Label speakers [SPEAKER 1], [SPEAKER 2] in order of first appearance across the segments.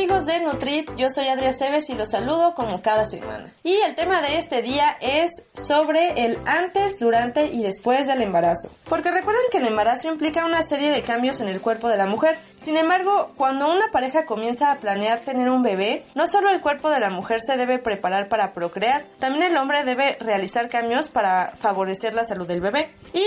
[SPEAKER 1] Amigos de Nutrit, yo soy Adriana Cebes y los saludo como cada semana. Y el tema de este día es sobre el antes, durante y después del embarazo. Porque recuerden que el embarazo implica una serie de cambios en el cuerpo de la mujer. Sin embargo, cuando una pareja comienza a planear tener un bebé, no solo el cuerpo de la mujer se debe preparar para procrear, también el hombre debe realizar cambios para favorecer la salud del bebé. Y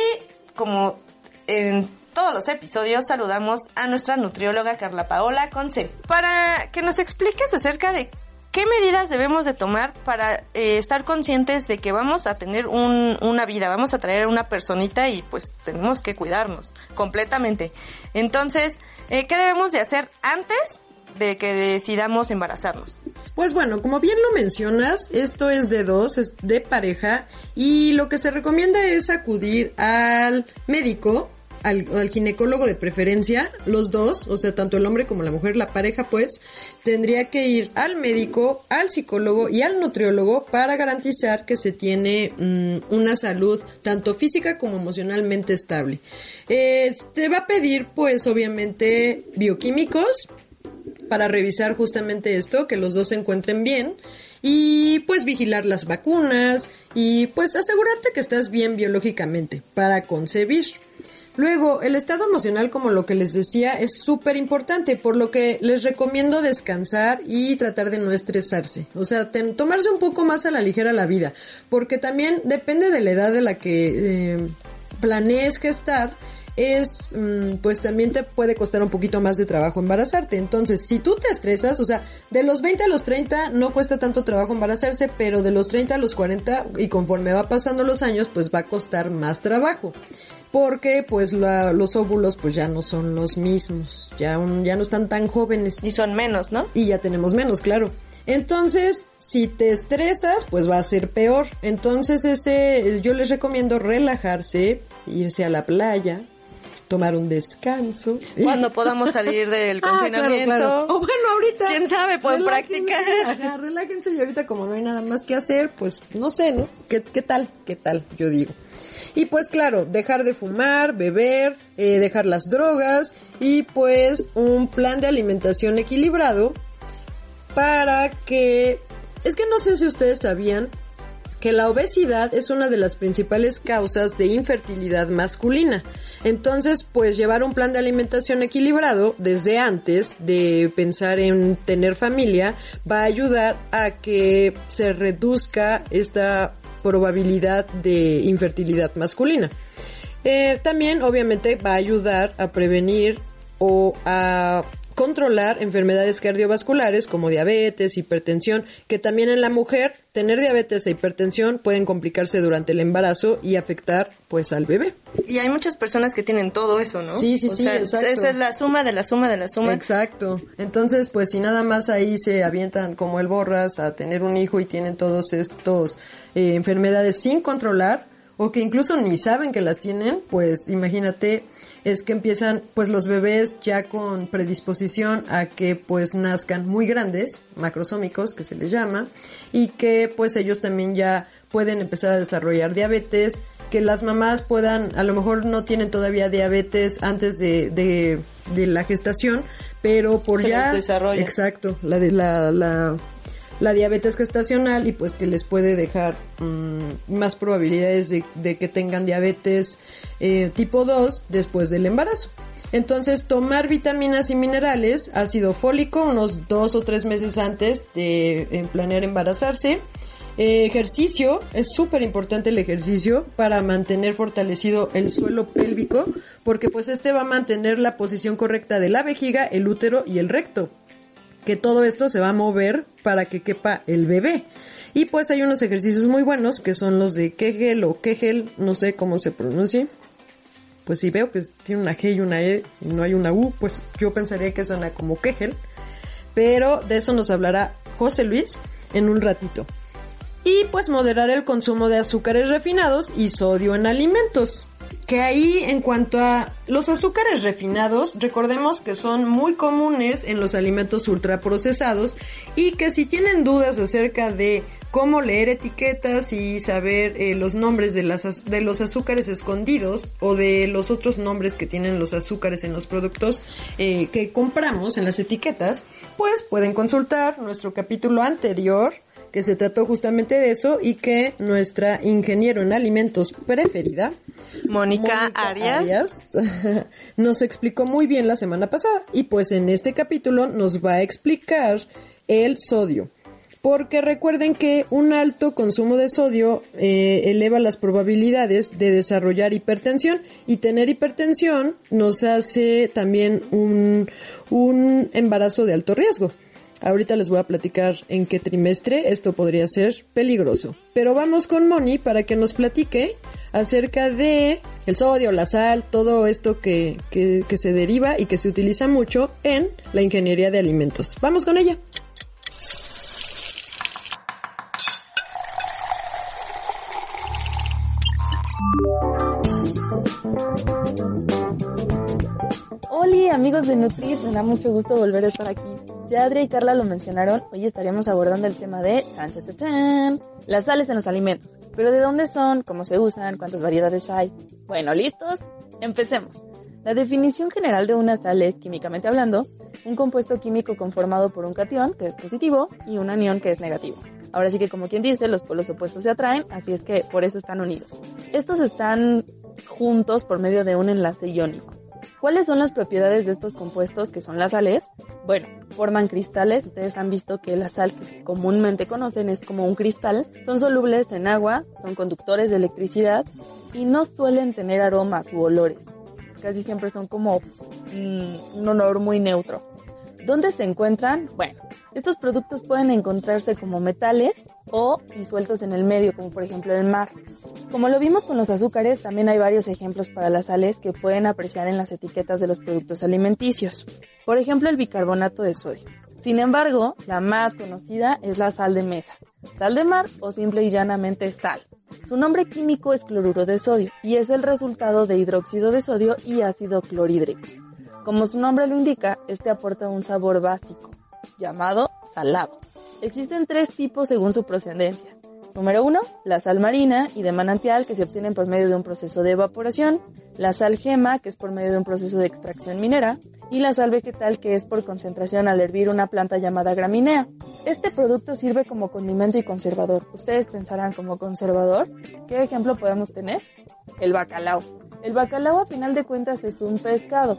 [SPEAKER 1] como en todos los episodios saludamos a nuestra nutrióloga Carla Paola Conce para que nos expliques acerca de qué medidas debemos de tomar para eh, estar conscientes de que vamos a tener una vida, vamos a traer a una personita y pues tenemos que cuidarnos completamente. Entonces, eh, ¿qué debemos de hacer antes de que decidamos embarazarnos?
[SPEAKER 2] Pues bueno, como bien lo mencionas, esto es de dos, es de pareja y lo que se recomienda es acudir al médico al, ginecólogo de preferencia, los dos, o sea, tanto el hombre como la mujer, la pareja, pues, tendría que ir al médico, al psicólogo y al nutriólogo para garantizar que se tiene mm, una salud tanto física como emocionalmente estable. Eh, te va a pedir, pues, obviamente, bioquímicos para revisar justamente esto, que los dos se encuentren bien y pues vigilar las vacunas y pues asegurarte que estás bien biológicamente para concebir. Luego, el estado emocional, como lo que les decía, es súper importante, por lo que les recomiendo descansar y tratar de no estresarse. O sea, tomarse un poco más a la ligera la vida, porque también depende de la edad de la que eh, planees gestar es, mm, pues también te puede costar un poquito más de trabajo embarazarte. Entonces, si tú te estresas, o sea, de los 20 a los 30 no cuesta tanto trabajo embarazarse, pero de los 30 a los 40 y conforme va pasando los años, pues va a costar más trabajo porque pues los óvulos pues ya no son los mismos, ya, ya no están tan jóvenes.
[SPEAKER 1] Y son menos, ¿no?
[SPEAKER 2] Y ya tenemos menos, claro. Entonces, si te estresas, pues va a ser peor. Entonces, ese, yo les recomiendo relajarse, irse a la playa, tomar un descanso.
[SPEAKER 1] Cuando podamos salir del ah, confinamiento.
[SPEAKER 2] O bueno, ahorita.
[SPEAKER 1] ¿Quién sabe? Pueden practicar.
[SPEAKER 2] Ajá, relájense y ahorita como no hay nada más que hacer, pues no sé, ¿no? ¿Qué, qué tal? ¿Qué tal? Yo digo. Y pues claro, dejar de fumar, beber, eh, dejar las drogas y pues un plan de alimentación equilibrado para que... Es que no sé si ustedes sabían que la obesidad es una de las principales causas de infertilidad masculina. Entonces, pues llevar un plan de alimentación equilibrado desde antes de pensar en tener familia va a ayudar a que se reduzca esta probabilidad de infertilidad masculina. Eh, también obviamente va a ayudar a prevenir o a controlar enfermedades cardiovasculares como diabetes, hipertensión, que también en la mujer tener diabetes e hipertensión pueden complicarse durante el embarazo y afectar pues al bebé.
[SPEAKER 1] Y hay muchas personas que tienen todo eso, ¿no?
[SPEAKER 2] Sí, sí, sí,
[SPEAKER 1] exacto. Esa es la suma de la suma de la suma.
[SPEAKER 2] Exacto. Entonces, pues si nada más ahí se avientan como el borras a tener un hijo y tienen todos estos eh, enfermedades sin controlar o que incluso ni saben que las tienen, pues imagínate es que empiezan pues los bebés ya con predisposición a que pues nazcan muy grandes, macrosómicos que se les llama, y que pues ellos también ya pueden empezar a desarrollar diabetes, que las mamás puedan, a lo mejor no tienen todavía diabetes antes de, de, de la gestación, pero por ya... Exacto, la de la, la la diabetes gestacional y pues que les puede dejar mm, más probabilidades de, que tengan diabetes eh, tipo 2 después del embarazo. Entonces, tomar vitaminas y minerales, ácido fólico, unos dos o tres meses antes de planear embarazarse. Eh, ejercicio, es súper importante el ejercicio para mantener fortalecido el suelo pélvico, porque pues este va a mantener la posición correcta de la vejiga, el útero y el recto que todo esto se va a mover para que quepa el bebé. Y pues hay unos ejercicios muy buenos que son los de Kegel o Kegel, no sé cómo se pronuncia. Pues si veo que tiene una G y una E y no hay una U, pues yo pensaría que suena como Kegel. Pero de eso nos hablará José Luis en un ratito. Y pues moderar el consumo de azúcares refinados y sodio en alimentos. Que ahí en cuanto a los azúcares refinados, recordemos que son muy comunes en los alimentos ultraprocesados y que si tienen dudas acerca de cómo leer etiquetas y saber eh, los nombres de, las, de los azúcares escondidos o de los otros nombres que tienen los azúcares en los productos eh, que compramos en las etiquetas, pues pueden consultar nuestro capítulo anterior que se trató justamente de eso y que nuestra ingeniero en alimentos preferida,
[SPEAKER 3] Mónica, Arias,
[SPEAKER 2] nos explicó muy bien la semana pasada. Y pues en este capítulo nos va a explicar el sodio. Porque recuerden que un alto consumo de sodio eh, eleva las probabilidades de desarrollar hipertensión y tener hipertensión nos hace también un, un embarazo de alto riesgo. Ahorita les voy a platicar en qué trimestre esto podría ser peligroso. Pero vamos con Moni para que nos platique acerca de el sodio, la sal, todo esto que, que, que se deriva y que se utiliza mucho en la ingeniería de alimentos. Vamos con ella.
[SPEAKER 4] Amigos de Nutrit, me da mucho gusto volver a estar aquí. Ya Adria y Carla lo mencionaron, hoy estaríamos abordando el tema de chan, chan, chan, las sales en los alimentos. Pero ¿de dónde son? ¿Cómo se usan? ¿Cuántas variedades hay? Bueno, ¿listos? Empecemos. La definición general de una sal es, químicamente hablando, un compuesto químico conformado por un cation, que es positivo, y un anión, que es negativo. Ahora sí que como quien dice, los polos opuestos se atraen, así es que por eso están unidos. Estos están juntos por medio de un enlace iónico. ¿Cuáles son las propiedades de estos compuestos que son las sales? Bueno, forman cristales. Ustedes han visto que la sal que comúnmente conocen es como un cristal. Son solubles en agua, son conductores de electricidad y no suelen tener aromas u olores. Casi siempre son como mm, un olor muy neutro. ¿Dónde se encuentran? Bueno, estos productos pueden encontrarse como metales o disueltos en el medio, como por ejemplo el mar. Como lo vimos con los azúcares, también hay varios ejemplos para las sales que pueden apreciar en las etiquetas de los productos alimenticios. Por ejemplo, el bicarbonato de sodio. Sin embargo, la más conocida es la sal de mesa, sal de mar o simple y llanamente sal. Su nombre químico es cloruro de sodio y es el resultado de hidróxido de sodio y ácido clorhídrico. Como su nombre lo indica, este aporta un sabor básico, llamado salado. Existen tres tipos según su procedencia. Número uno, la sal marina y de manantial que se obtienen por medio de un proceso de evaporación, la sal gema que es por medio de un proceso de extracción minera y la sal vegetal que es por concentración al hervir una planta llamada graminea. Este producto sirve como condimento y conservador. Ustedes pensarán como conservador, ¿qué ejemplo podemos tener? El bacalao. El bacalao a final de cuentas es un pescado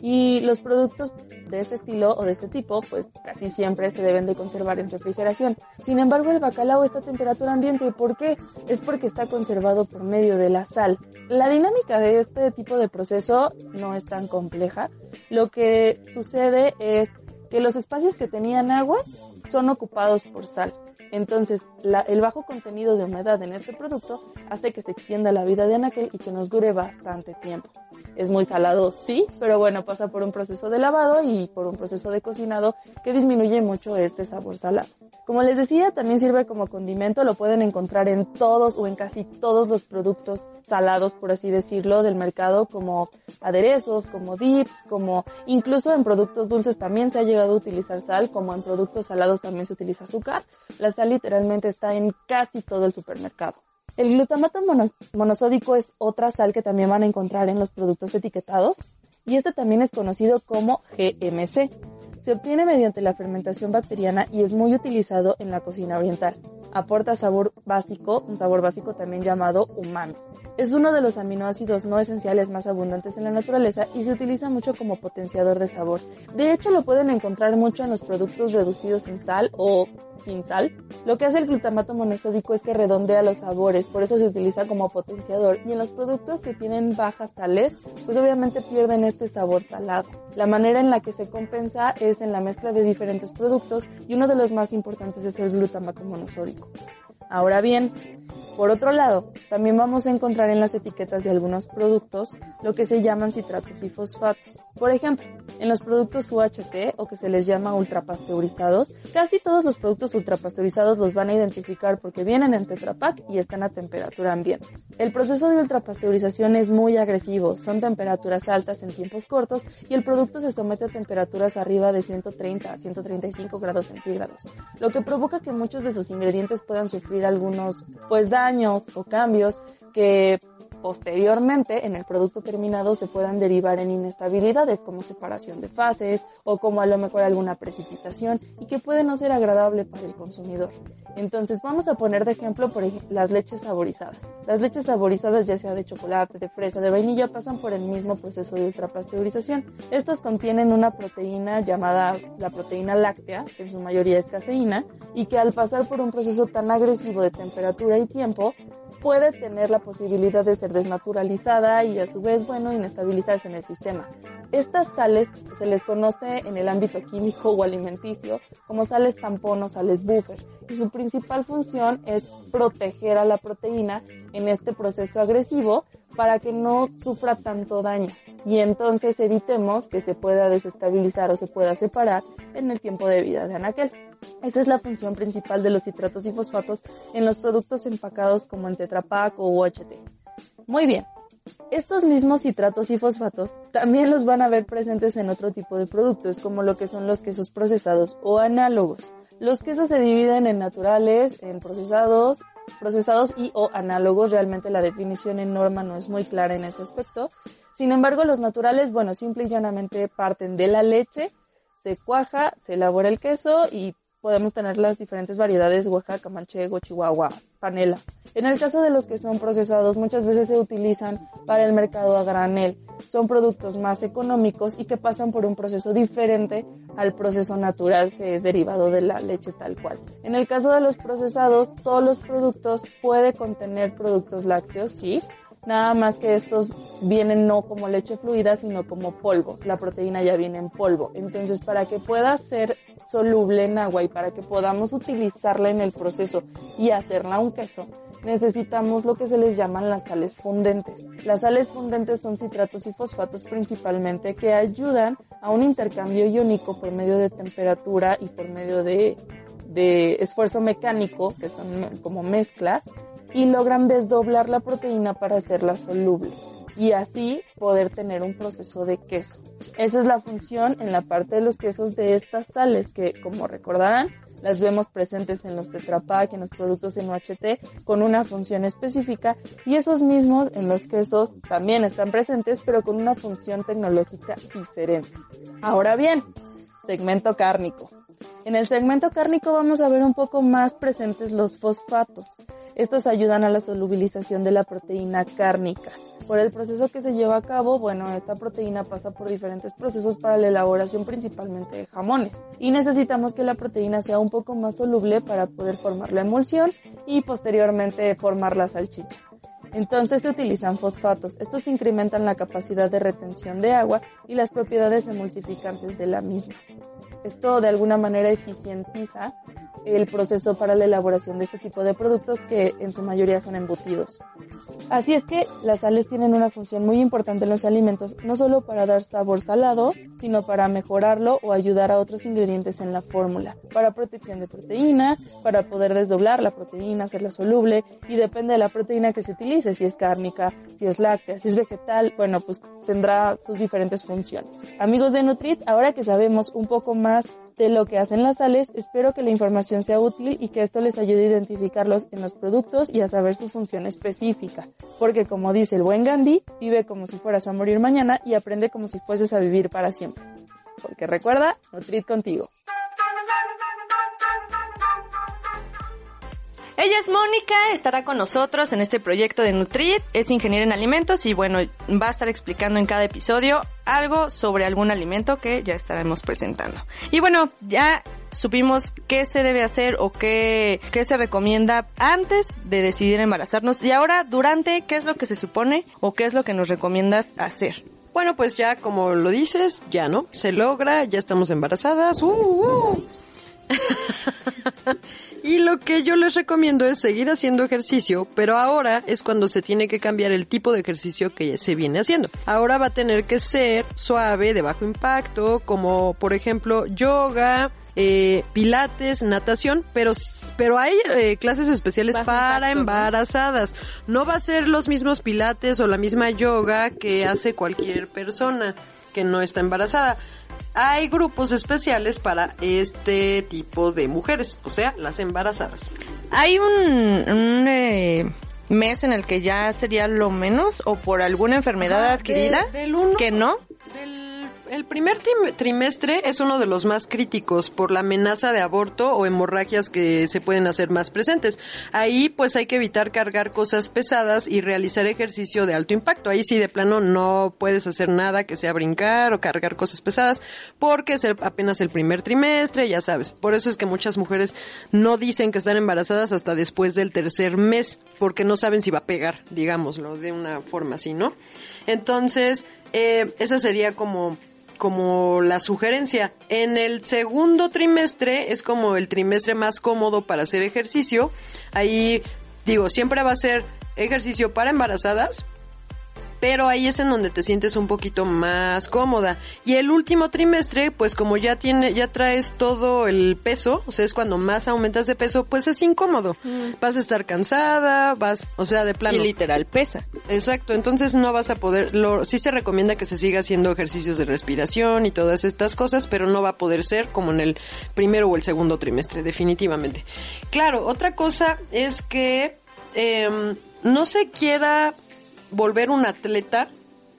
[SPEAKER 4] y los productos de este estilo o de este tipo, pues casi siempre se deben de conservar en refrigeración. Sin embargo, el bacalao está a temperatura ambiente. ¿Por qué? Es porque está conservado por medio de la sal. La dinámica de este tipo de proceso no es tan compleja. Lo que sucede es que los espacios que tenían agua son ocupados por sal. Entonces, el bajo contenido de humedad en este producto hace que se extienda la vida de anaquel y que nos dure bastante tiempo. Es muy salado, sí, pero bueno, pasa por un proceso de lavado y por un proceso de cocinado que disminuye mucho este sabor salado. Como les decía, también sirve como condimento, lo pueden encontrar en todos o en casi todos los productos salados, por así decirlo, del mercado, como aderezos, como dips, como incluso en productos dulces también se ha llegado a utilizar sal, como en productos salados también se utiliza azúcar. La literalmente está en casi todo el supermercado. El glutamato monosódico es otra sal que también van a encontrar en los productos etiquetados y este también es conocido como GMC. Se obtiene mediante la fermentación bacteriana y es muy utilizado en la cocina oriental. Aporta sabor básico, un sabor básico también llamado umami. Es uno de los aminoácidos no esenciales más abundantes en la naturaleza y se utiliza mucho como potenciador de sabor. De hecho, lo pueden encontrar mucho en los productos reducidos en sal o sin sal. Lo que hace el glutamato monosódico es que redondea los sabores, por eso se utiliza como potenciador. Y en los productos que tienen bajas sales, pues obviamente pierden este sabor salado. La manera en la que se compensa es en la mezcla de diferentes productos y uno de los más importantes es el glutamato monosódico. Ahora bien, Por otro lado, también vamos a encontrar en las etiquetas de algunos productos lo que se llaman citratos y fosfatos. Por ejemplo, en los productos UHT o que se les llama ultrapasteurizados, casi todos los productos ultrapasteurizados los van a identificar porque vienen en Tetra Pak y están a temperatura ambiente. El proceso de ultrapasteurización es muy agresivo, son temperaturas altas en tiempos cortos y el producto se somete a temperaturas arriba de 130 a 135 grados centígrados, lo que provoca que muchos de sus ingredientes puedan sufrir algunos pues daños o cambios que posteriormente en el producto terminado se puedan derivar en inestabilidades como separación de fases o como a lo mejor alguna precipitación y que puede no ser agradable para el consumidor. Entonces vamos a poner de ejemplo por ejemplo, las leches saborizadas. Las leches saborizadas ya sea de chocolate, de fresa, de vainilla pasan por el mismo proceso de ultrapasteurización. Estas contienen una proteína llamada la proteína láctea, que en su mayoría es caseína, y que al pasar por un proceso tan agresivo de temperatura y tiempo puede tener la posibilidad de ser desnaturalizada y a su vez, bueno, inestabilizarse en el sistema. Estas sales se les conoce en el ámbito químico o alimenticio como sales tampón o sales buffer y su principal función es proteger a la proteína en este proceso agresivo para que no sufra tanto daño y entonces evitemos que se pueda desestabilizar o se pueda separar en el tiempo de vida de anaquel. Esa es la función principal de los citratos y fosfatos en los productos empacados como en Tetra Pak o UHT. Muy bien. Estos mismos citratos y fosfatos también los van a ver presentes en otro tipo de productos, como lo que son los quesos procesados o análogos. Los quesos se dividen en naturales, en procesados, procesados y o análogos. Realmente la definición en norma no es muy clara en ese aspecto. Sin embargo, los naturales, bueno, simple y llanamente parten de la leche, se cuaja, se elabora el queso y podemos tener las diferentes variedades Oaxaca, Manchego, Chihuahua, Panela. En el caso de los que son procesados, muchas veces se utilizan para el mercado a granel. Son productos más económicos y que pasan por un proceso diferente al proceso natural que es derivado de la leche tal cual. En el caso de los procesados, todos los productos puede contener productos lácteos, sí, nada más que estos vienen no como leche fluida, sino como polvos. La proteína ya viene en polvo. Entonces, para que pueda ser soluble en agua y para que podamos utilizarla en el proceso y hacerla un queso, necesitamos lo que se les llaman las sales fundentes. Las sales fundentes son citratos y fosfatos principalmente que ayudan a un intercambio iónico por medio de temperatura y por medio de, de esfuerzo mecánico, que son como mezclas, y logran desdoblar la proteína para hacerla soluble y así poder tener un proceso de queso. Esa es la función en la parte de los quesos de estas sales que, como recordarán, las vemos presentes en los Tetra Pak, en los productos en UHT, con una función específica y esos mismos en los quesos también están presentes, pero con una función tecnológica diferente. Ahora bien, segmento cárnico. En el segmento cárnico vamos a ver un poco más presentes los fosfatos. Estos ayudan a la solubilización de la proteína cárnica. Por el proceso que se lleva a cabo, bueno, esta proteína pasa por diferentes procesos para la elaboración principalmente de jamones. Y necesitamos que la proteína sea un poco más soluble para poder formar la emulsión y posteriormente formar la salchicha. Entonces se utilizan fosfatos. Estos incrementan la capacidad de retención de agua y las propiedades emulsificantes de la misma. Esto de alguna manera eficientiza el proceso para la elaboración de este tipo de productos que en su mayoría son embutidos. Así es que las sales tienen una función muy importante en los alimentos, no solo para dar sabor salado, sino para mejorarlo o ayudar a otros ingredientes en la fórmula, para protección de proteína, para poder desdoblar la proteína, hacerla soluble y depende de la proteína que se utilice, si es cárnica, si es láctea, si es vegetal, bueno, pues tendrá sus diferentes funciones. Amigos de Nutrit, ahora que sabemos un poco más de lo que hacen las sales, espero que la información sea útil y que esto les ayude a identificarlos en los productos y a saber su función específica. Porque como dice el buen Gandhi, vive como si fueras a morir mañana y aprende como si fueses a vivir para siempre. Porque recuerda, Nutrit contigo.
[SPEAKER 3] Ella es Mónica, estará con nosotros en este proyecto de Nutrit, es ingeniera en alimentos y bueno, va a estar explicando en cada episodio algo sobre algún alimento que ya estaremos presentando. Y bueno, ya supimos qué se debe hacer o qué, qué se recomienda antes de decidir embarazarnos y ahora durante, ¿qué es lo que se supone o qué es lo que nos recomiendas hacer?
[SPEAKER 2] Bueno, pues ya como lo dices, ya no, se logra, ya estamos embarazadas. ¡Uh, uh! Y lo que yo les recomiendo es seguir haciendo ejercicio, pero ahora es cuando se tiene que cambiar el tipo de ejercicio que se viene haciendo. Ahora va a tener que ser suave, de bajo impacto, como por ejemplo yoga, eh, pilates, natación, pero, pero hay eh, clases especiales
[SPEAKER 3] Bajo
[SPEAKER 2] para
[SPEAKER 3] impacto, ¿no?
[SPEAKER 2] embarazadas. ¿no? va a ser los mismos pilates o la misma yoga que hace cualquier persona que no está embarazada. Hay grupos especiales para este tipo de mujeres, o sea, las embarazadas.
[SPEAKER 1] ¿Hay un, un, eh, mes en el que ya sería lo menos o por alguna enfermedad
[SPEAKER 2] Ajá,
[SPEAKER 1] adquirida?
[SPEAKER 2] de- del uno-
[SPEAKER 1] que no.
[SPEAKER 2] Del- el primer trimestre es uno de los más críticos por la amenaza de aborto o hemorragias que se pueden hacer más presentes. Ahí pues hay que evitar cargar cosas pesadas y realizar ejercicio de alto impacto. Ahí sí de plano no puedes hacer nada que sea brincar o cargar cosas pesadas porque es apenas el primer trimestre, ya sabes. Por eso es que muchas mujeres no dicen que están embarazadas hasta después del tercer mes porque no saben si va a pegar, digámoslo, de una forma así, ¿no? Entonces, eh, esa sería como como la sugerencia. En el segundo trimestre es como el trimestre más cómodo para hacer ejercicio. Ahí digo, siempre va a ser ejercicio para embarazadas, pero ahí es en donde te sientes un poquito más cómoda. Y el último trimestre, pues como ya tiene, ya traes todo el peso, o sea, es cuando más aumentas de peso, pues es incómodo. Vas a estar cansada, vas, o sea, de plano.
[SPEAKER 1] Y literal pesa.
[SPEAKER 2] Exacto, entonces no vas a poder, lo, sí se recomienda que se siga haciendo ejercicios de respiración y todas estas cosas, pero no va a poder ser como en el primero o el segundo trimestre, definitivamente. Claro, otra cosa es que em, no se quiera volver un atleta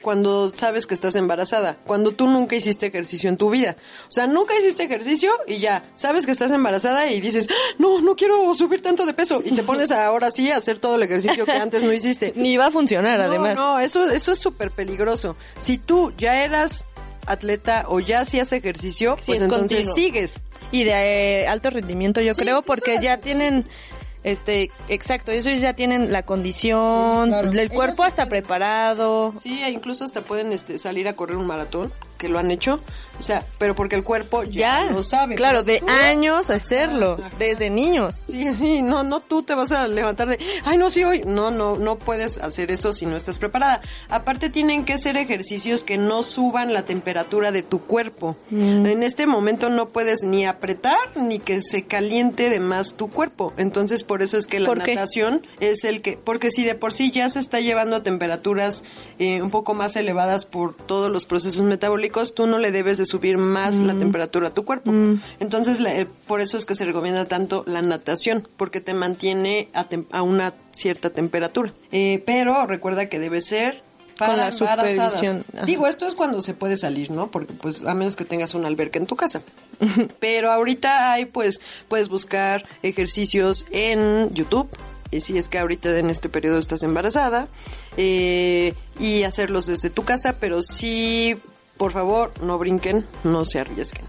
[SPEAKER 2] cuando sabes que estás embarazada, cuando tú nunca hiciste ejercicio en tu vida. O sea, nunca hiciste ejercicio y ya, sabes que estás embarazada y dices, "Ah, no, no quiero subir tanto de peso. Y te pones ahora sí a hacer todo el ejercicio que antes no hiciste.
[SPEAKER 1] Ni va a funcionar,
[SPEAKER 2] No,
[SPEAKER 1] además.
[SPEAKER 2] No, eso, eso es súper peligroso. Si tú ya eras atleta o ya hacías ejercicio,
[SPEAKER 1] Sí,
[SPEAKER 2] pues
[SPEAKER 1] es
[SPEAKER 2] entonces
[SPEAKER 1] continuo.
[SPEAKER 2] sigues.
[SPEAKER 1] Y de eh, alto rendimiento, yo
[SPEAKER 2] Sí,
[SPEAKER 1] creo,
[SPEAKER 2] pues
[SPEAKER 1] porque ya tienen, este, exacto, ellos ya tienen la condición,
[SPEAKER 2] Sí, claro.
[SPEAKER 1] el cuerpo
[SPEAKER 2] sí
[SPEAKER 1] hasta preparado.
[SPEAKER 2] Sí, e incluso hasta pueden este, salir a correr un maratón, que lo han hecho. O sea, pero porque el cuerpo ya,
[SPEAKER 1] Ya,
[SPEAKER 2] lo sabe.
[SPEAKER 1] claro, de
[SPEAKER 2] tú-
[SPEAKER 1] años hacerlo,
[SPEAKER 2] Ajá.
[SPEAKER 1] desde niños.
[SPEAKER 2] Sí, sí, no, no tú te vas a levantar de, ay, no, sí, hoy. No, no, no puedes hacer eso si no estás preparada. Aparte tienen que ser ejercicios que no suban la temperatura de tu cuerpo.
[SPEAKER 1] Mm.
[SPEAKER 2] En este momento no puedes ni apretar ni que se caliente de más tu cuerpo. Entonces por eso es que la natación es el que, porque si de por sí ya se está llevando a temperaturas eh, un poco más elevadas por todos los procesos metabólicos, tú no le debes de subir más la temperatura a tu cuerpo. Entonces, la- eh, por eso es que se recomienda tanto la natación, porque te mantiene a, tem- a una cierta temperatura. Eh, pero recuerda que debe ser para
[SPEAKER 1] Con la
[SPEAKER 2] embarazadas.
[SPEAKER 1] supervisión, ajá.
[SPEAKER 2] Digo, esto es cuando se puede salir, ¿no? Porque pues a menos que tengas una alberca en tu casa. Pero ahorita hay pues puedes buscar ejercicios en YouTube. Y si es que ahorita en este periodo estás embarazada eh, y hacerlos desde tu casa, pero sí, por favor, no brinquen, no se arriesguen.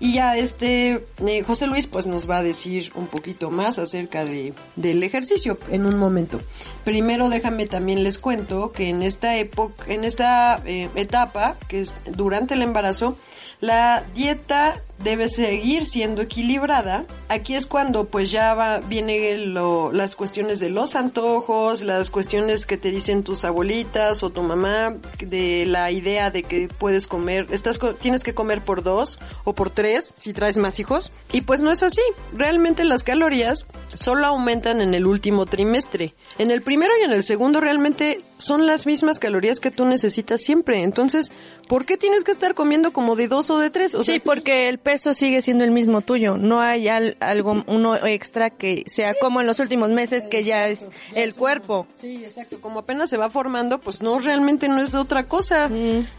[SPEAKER 2] Y ya este eh, José Luis pues nos va a decir un poquito más acerca de, del ejercicio en un momento. Primero déjame también les cuento que en esta época, en esta eh, etapa, que es durante el embarazo, la dieta debe seguir siendo equilibrada. Aquí es cuando pues ya va, viene lo- las cuestiones de los antojos, las cuestiones que te dicen tus abuelitas o tu mamá, de la idea de que puedes comer, estás tienes que comer por dos o por tres si traes más hijos. Y pues no es así. Realmente las calorías solo aumentan en el último trimestre. En el primero y en el segundo realmente son las mismas calorías que tú necesitas siempre. Entonces, ¿por qué tienes que estar comiendo como de dos o de tres? O
[SPEAKER 1] Sí,
[SPEAKER 2] sea,
[SPEAKER 1] porque el peso sigue siendo el mismo tuyo. No hay al- algo, uno extra que sea como en los últimos meses que ya es el cuerpo.
[SPEAKER 2] Sí, exacto. Como apenas se va formando, pues no, realmente no es otra cosa.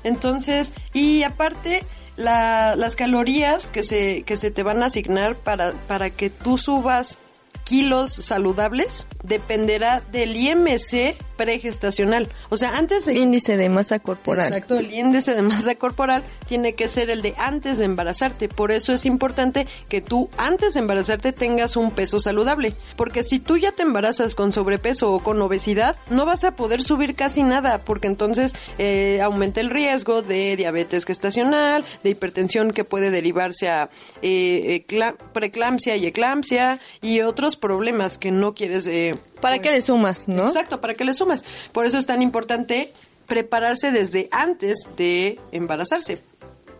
[SPEAKER 2] Entonces, y aparte, la, las calorías que se, que se te van a asignar para, para que tú subas kilos saludables dependerá del IMC pregestacional. O sea, antes de...
[SPEAKER 1] Índice de masa corporal.
[SPEAKER 2] Exacto, el índice de masa corporal tiene que ser el de antes de embarazarte. Por eso es importante que tú antes de embarazarte tengas un peso saludable. Porque si tú ya te embarazas con sobrepeso o con obesidad, no vas a poder subir casi nada, porque entonces eh, aumenta el riesgo de diabetes gestacional, de hipertensión que puede derivarse a eh, y eclampsia y otros problemas que no quieres... eh,
[SPEAKER 1] ¿Para
[SPEAKER 2] pues,
[SPEAKER 1] qué le sumas, no?
[SPEAKER 2] Exacto, para que le sumas. Por eso es tan importante prepararse desde antes de embarazarse.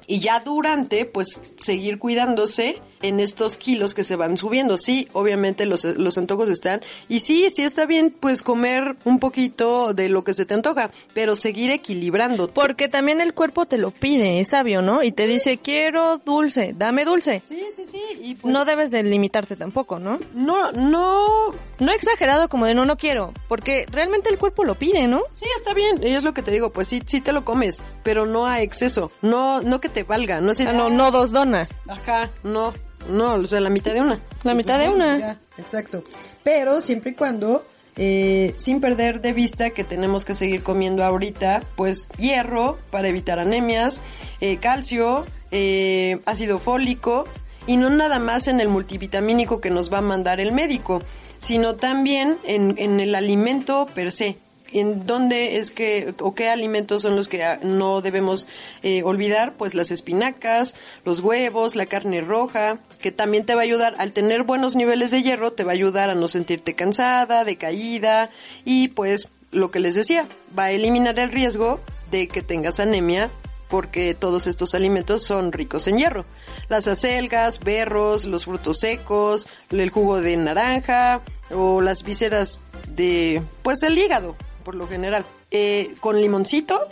[SPEAKER 2] Y ya durante, pues, seguir cuidándose en estos kilos que se van subiendo. Sí, obviamente los, los antojos están. Y sí, sí está bien, pues, comer un poquito de lo que se te antoja, pero seguir equilibrando.
[SPEAKER 1] Porque también el cuerpo te lo pide, es sabio, ¿no? Y te dice, quiero dulce, dame dulce.
[SPEAKER 2] Sí, sí, sí. Y pues,
[SPEAKER 1] No debes de limitarte tampoco, ¿no?
[SPEAKER 2] no, no,
[SPEAKER 1] No exagerado como de no, no quiero, porque realmente el cuerpo lo pide, ¿no?
[SPEAKER 2] Sí, está bien. Y es lo que te digo, pues sí, sí te lo comes, pero no a exceso. No, no que te valga. No es
[SPEAKER 1] O sea, no, no dos donas.
[SPEAKER 2] Ajá, no, no, o sea, la mitad de una.
[SPEAKER 1] La mitad de una.
[SPEAKER 2] Ya, exacto. Pero siempre y cuando, eh, sin perder de vista que tenemos que seguir comiendo ahorita, pues hierro para evitar anemias, eh, calcio, eh, ácido fólico, y no nada más en el multivitamínico que nos va a mandar el médico, sino también en, en el alimento per se en dónde es que o qué alimentos son los que ah, no debemos eh, olvidar pues las espinacas los huevos la carne roja que también te va a ayudar al tener buenos niveles de hierro te va a ayudar a no sentirte cansada decaída y pues lo que les decía va a eliminar el riesgo de que tengas anemia porque todos estos alimentos son ricos en hierro. Las acelgas, berros, los frutos secos, el jugo de naranja o las vísceras de, pues el hígado, por lo general. Eh, con limoncito.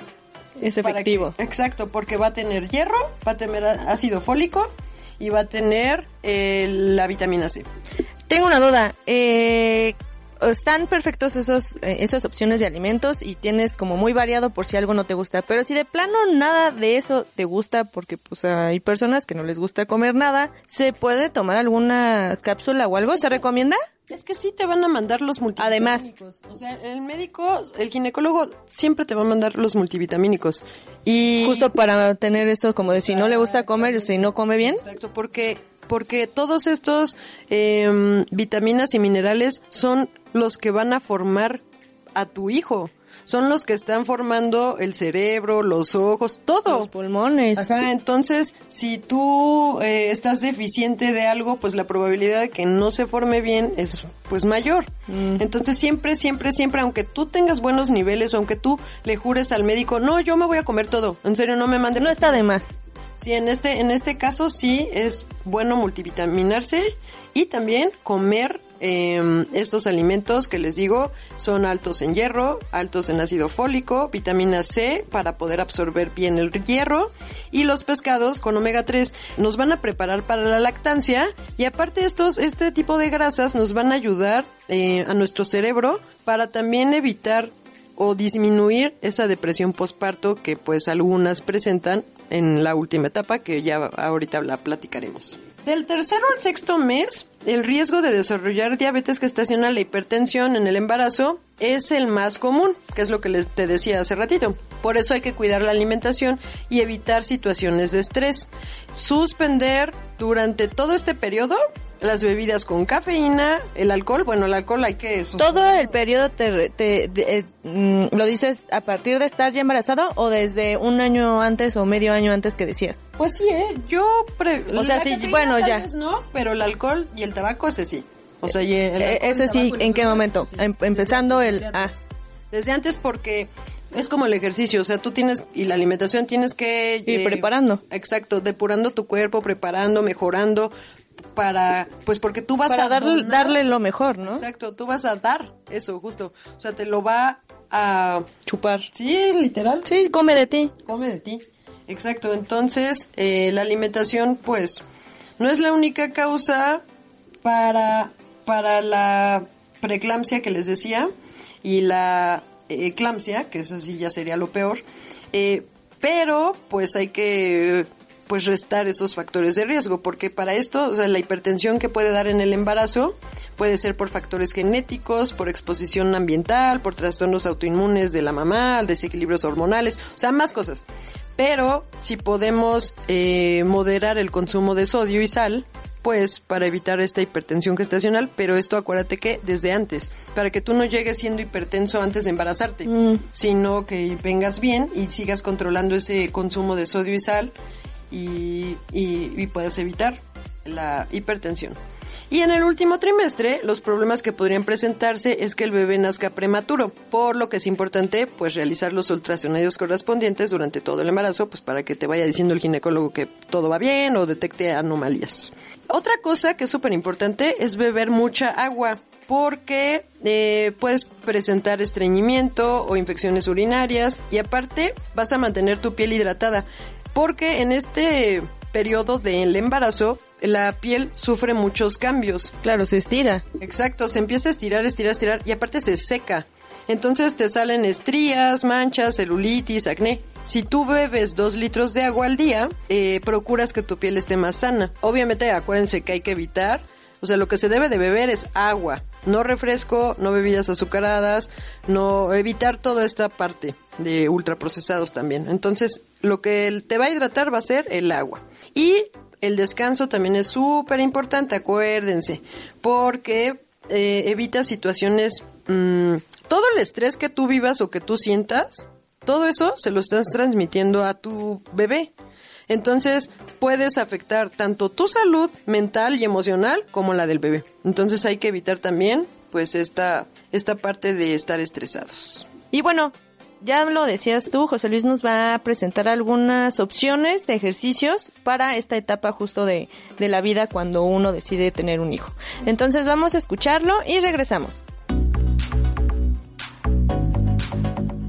[SPEAKER 1] Es efectivo.
[SPEAKER 2] que- exacto, porque va a tener hierro, va a tener ácido fólico y va a tener eh, la vitamina C.
[SPEAKER 1] Tengo una duda. Eh, están perfectos esos, eh, esas opciones de alimentos y tienes como muy variado por si algo no te gusta. Pero si de plano nada de eso te gusta, porque pues hay personas que no les gusta comer nada, ¿se puede tomar alguna cápsula o algo? ¿Se recomienda?
[SPEAKER 2] Es que sí te van a mandar los multivitamínicos. O sea, el médico, el ginecólogo siempre te va a mandar los multivitamínicos. Y
[SPEAKER 1] Justo para tener eso como de si no le gusta comer o si no come bien.
[SPEAKER 2] Exacto, porque porque todos estos em, vitaminas y minerales son los que van a formar a tu hijo. Son los que están formando el cerebro, los ojos, todo.
[SPEAKER 1] Los pulmones.
[SPEAKER 2] Ajá, entonces, si tú eh, estás deficiente de algo, pues la probabilidad de que no se forme bien es pues mayor.
[SPEAKER 1] Mm.
[SPEAKER 2] Entonces, siempre, siempre, siempre, aunque tú tengas buenos niveles o aunque tú le jures al médico, no, yo me voy a comer todo, en serio, no me mande
[SPEAKER 1] No está de más.
[SPEAKER 2] Sí, en este, en este caso sí es bueno multivitaminarse y también comer eh, estos alimentos que les digo son altos en hierro, altos en ácido fólico, vitamina C para poder absorber bien el hierro y los pescados con omega 3 nos van a preparar para la lactancia y aparte estos, este tipo de grasas nos van a ayudar eh, a nuestro cerebro para también evitar o disminuir esa depresión postparto que pues algunas presentan en la última etapa que ya ahorita la platicaremos. Del tercero al sexto mes, el riesgo de desarrollar diabetes gestacional e hipertensión en el embarazo es el más común, que es lo que les te decía hace ratito. Por eso hay que cuidar la alimentación y evitar situaciones de estrés. Suspender durante todo este periodo las bebidas con cafeína, el alcohol, bueno, el alcohol hay que...
[SPEAKER 1] ¿Todo el periodo te, te- de- eh, mm, lo dices a partir de estar ya embarazado o desde un año antes o medio año antes que decías?
[SPEAKER 2] Pues sí, ¿eh? Yo... pre-
[SPEAKER 1] O sea, sí, bueno, ya.
[SPEAKER 2] no, pero el alcohol y el tabaco, ese sí. O sea, el
[SPEAKER 1] Eh,
[SPEAKER 2] alcohol,
[SPEAKER 1] ese
[SPEAKER 2] el
[SPEAKER 1] sí, ¿en qué momento?
[SPEAKER 2] sí.
[SPEAKER 1] Em-
[SPEAKER 2] Desde
[SPEAKER 1] empezando
[SPEAKER 2] antes,
[SPEAKER 1] el-
[SPEAKER 2] desde
[SPEAKER 1] ah.
[SPEAKER 2] antes. Desde antes porque es como el ejercicio, o sea, tú tienes, y la alimentación tienes que...
[SPEAKER 1] Ir preparando.
[SPEAKER 2] Exacto, depurando tu cuerpo, preparando, mejorando, para, pues porque tú vas
[SPEAKER 1] Para
[SPEAKER 2] a
[SPEAKER 1] darle,
[SPEAKER 2] donar-
[SPEAKER 1] darle lo mejor, ¿no?
[SPEAKER 2] Exacto, tú vas a dar eso, justo. O sea, te lo va a...
[SPEAKER 1] Chupar.
[SPEAKER 2] Sí, literal
[SPEAKER 1] Sí, come de ti.
[SPEAKER 2] come de ti. Exacto, entonces eh, la alimentación pues no es la única causa para, para la preeclampsia que les decía y la eclampsia, que eso sí ya sería lo peor, eh, pero pues hay que pues restar esos factores de riesgo porque para esto, o sea, la hipertensión que puede dar en el embarazo Puede ser por factores genéticos, por exposición ambiental, por trastornos autoinmunes de la mamá, desequilibrios hormonales, o sea, más cosas. Pero si podemos eh, moderar el consumo de sodio y sal, pues para evitar esta hipertensión gestacional, pero esto acuérdate que desde antes, para que tú no llegues siendo hipertenso antes de embarazarte, sino que vengas bien y sigas controlando ese consumo de sodio y sal y, y, y puedas evitar la hipertensión. Y en el último trimestre, los problemas que podrían presentarse es que el bebé nazca prematuro, por lo que es importante pues realizar los ultrasonidos correspondientes durante todo el embarazo, pues para que te vaya diciendo el ginecólogo que todo va bien o detecte anomalías. Otra cosa que es súper importante es beber mucha agua porque eh, puedes presentar estreñimiento o infecciones urinarias y aparte vas a mantener tu piel hidratada porque en este periodo del embarazo la piel sufre muchos cambios.
[SPEAKER 1] Claro, se estira.
[SPEAKER 2] Exacto, se empieza a estirar, estirar, estirar y aparte se seca. Entonces te salen estrías, manchas, celulitis, acné. Si tú bebes dos litros de agua al día, eh, procuras que tu piel esté más sana. Obviamente acuérdense que hay que evitar, o sea, lo que se debe de beber es agua, no refresco, no bebidas azucaradas, no evitar toda esta parte de ultraprocesados también. Entonces, lo que te va a hidratar va a ser el agua. Y el descanso también es súper importante, acuérdense, porque eh, evita situaciones, mm, todo el estrés que tú vivas o que tú sientas, todo eso se lo estás transmitiendo a tu bebé. Entonces puedes afectar tanto tu salud mental y emocional como la del bebé. Entonces hay que evitar también pues esta, esta parte de estar estresados.
[SPEAKER 1] Y bueno, ya lo decías tú, José Luis nos va a presentar algunas opciones de ejercicios para esta etapa justo de, de la vida cuando uno decide tener un hijo. Entonces vamos a escucharlo y regresamos.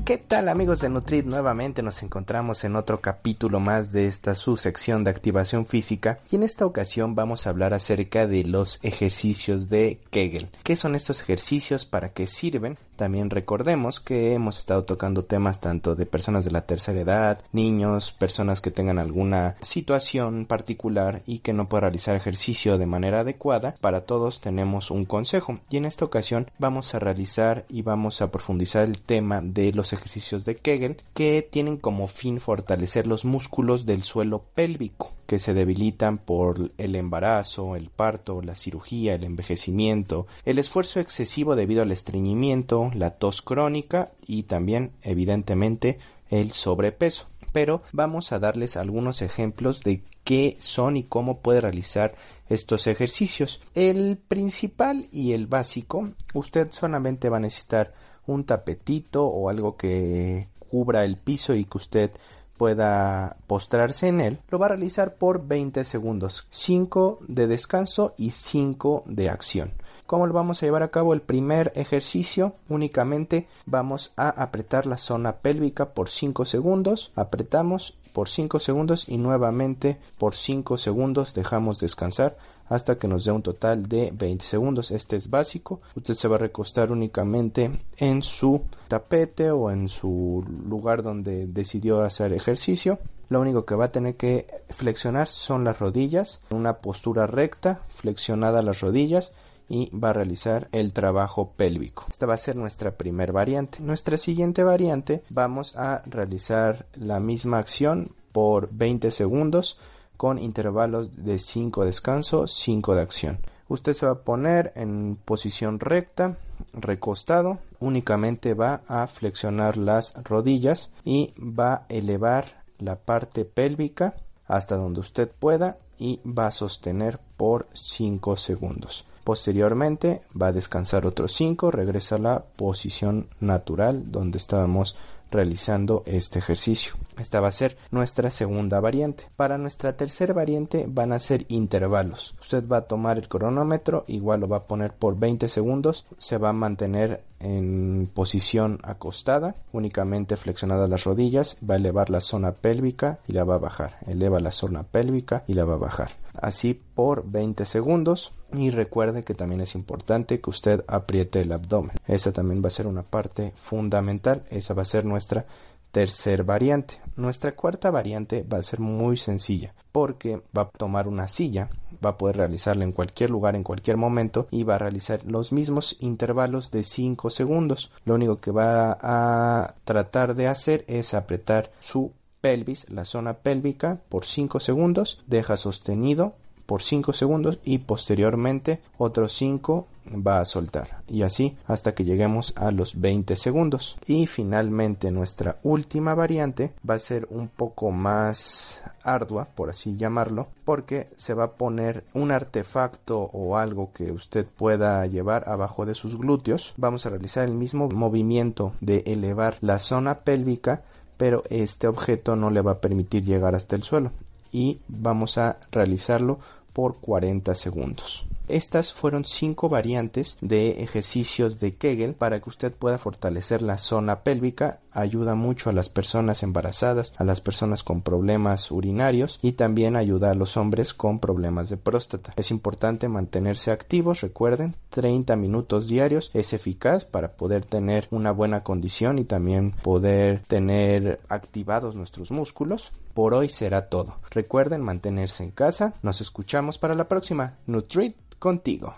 [SPEAKER 5] ¿Qué tal amigos de Nutrit? Nuevamente nos encontramos en otro capítulo más de esta subsección de activación física y en esta ocasión vamos a hablar acerca de los ejercicios de Kegel. ¿Qué son estos ejercicios? ¿Para qué sirven? También recordemos que hemos estado tocando temas tanto de personas de la tercera edad, niños, personas que tengan alguna situación particular y que no puedan realizar ejercicio de manera adecuada. Para todos tenemos un consejo y en esta ocasión vamos a realizar y vamos a profundizar el tema de los ejercicios de Kegel que tienen como fin fortalecer los músculos del suelo pélvico que se debilitan por el embarazo, el parto, la cirugía, el envejecimiento, el esfuerzo excesivo debido al estreñimiento, la tos crónica y también, evidentemente, el sobrepeso. Pero vamos a darles algunos ejemplos de qué son y cómo puede realizar estos ejercicios. El principal y el básico, usted solamente va a necesitar un tapetito o algo que cubra el piso y que usted pueda postrarse en él, lo va a realizar por 20 segundos, 5 de descanso y 5 de acción. ¿Cómo lo vamos a llevar a cabo? El primer ejercicio únicamente vamos a apretar la zona pélvica por 5 segundos, apretamos por 5 segundos y nuevamente por 5 segundos dejamos descansar hasta que nos dé un total de 20 segundos. Este es básico. Usted se va a recostar únicamente en su tapete o en su lugar donde decidió hacer ejercicio. Lo único que va a tener que flexionar son las rodillas, una postura recta, flexionada las rodillas y va a realizar el trabajo pélvico. Esta va a ser nuestra primera variante. Nuestra siguiente variante vamos a realizar la misma acción por 20 segundos con intervalos de 5 descanso, 5 de acción. Usted se va a poner en posición recta, recostado, únicamente va a flexionar las rodillas y va a elevar la parte pélvica hasta donde usted pueda y va a sostener por 5 segundos. Posteriormente va a descansar otros 5, regresa a la posición natural donde estábamos realizando este ejercicio. Esta va a ser nuestra segunda variante. Para nuestra tercera variante van a ser intervalos. Usted va a tomar el cronómetro, igual lo va a poner por 20 segundos, se va a mantener en posición acostada, únicamente flexionada las rodillas, va a elevar la zona pélvica y la va a bajar. Eleva la zona pélvica y la va a bajar. Así por 20 segundos y recuerde que también es importante que usted apriete el abdomen. Esa también va a ser una parte fundamental. Esa va a ser nuestra tercer variante. Nuestra cuarta variante va a ser muy sencilla porque va a tomar una silla, va a poder realizarla en cualquier lugar, en cualquier momento y va a realizar los mismos intervalos de 5 segundos. Lo único que va a tratar de hacer es apretar su pelvis, la zona pélvica, por 5 segundos, deja sostenido por 5 segundos y posteriormente otros 5 va a soltar. Y así hasta que lleguemos a los 20 segundos. Y finalmente nuestra última variante va a ser un poco más ardua por así llamarlo porque se va a poner un artefacto o algo que usted pueda llevar abajo de sus glúteos. Vamos a realizar el mismo movimiento de elevar la zona pélvica pero este objeto no le va a permitir llegar hasta el suelo. Y vamos a realizarlo por 40 segundos. Estas fueron cinco variantes de ejercicios de Kegel para que usted pueda fortalecer la zona pélvica. Ayuda mucho a las personas embarazadas, a las personas con problemas urinarios y también ayuda a los hombres con problemas de próstata. Es importante mantenerse activos, recuerden, 30 minutos diarios es eficaz para poder tener una buena condición y también poder tener activados nuestros músculos. Por hoy será todo. Recuerden mantenerse en casa. Nos escuchamos para la próxima. Nutrit contigo.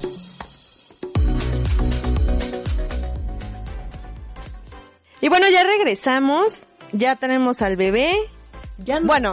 [SPEAKER 1] Y bueno, ya regresamos. Ya tenemos al bebé.
[SPEAKER 2] Ya
[SPEAKER 1] Bueno.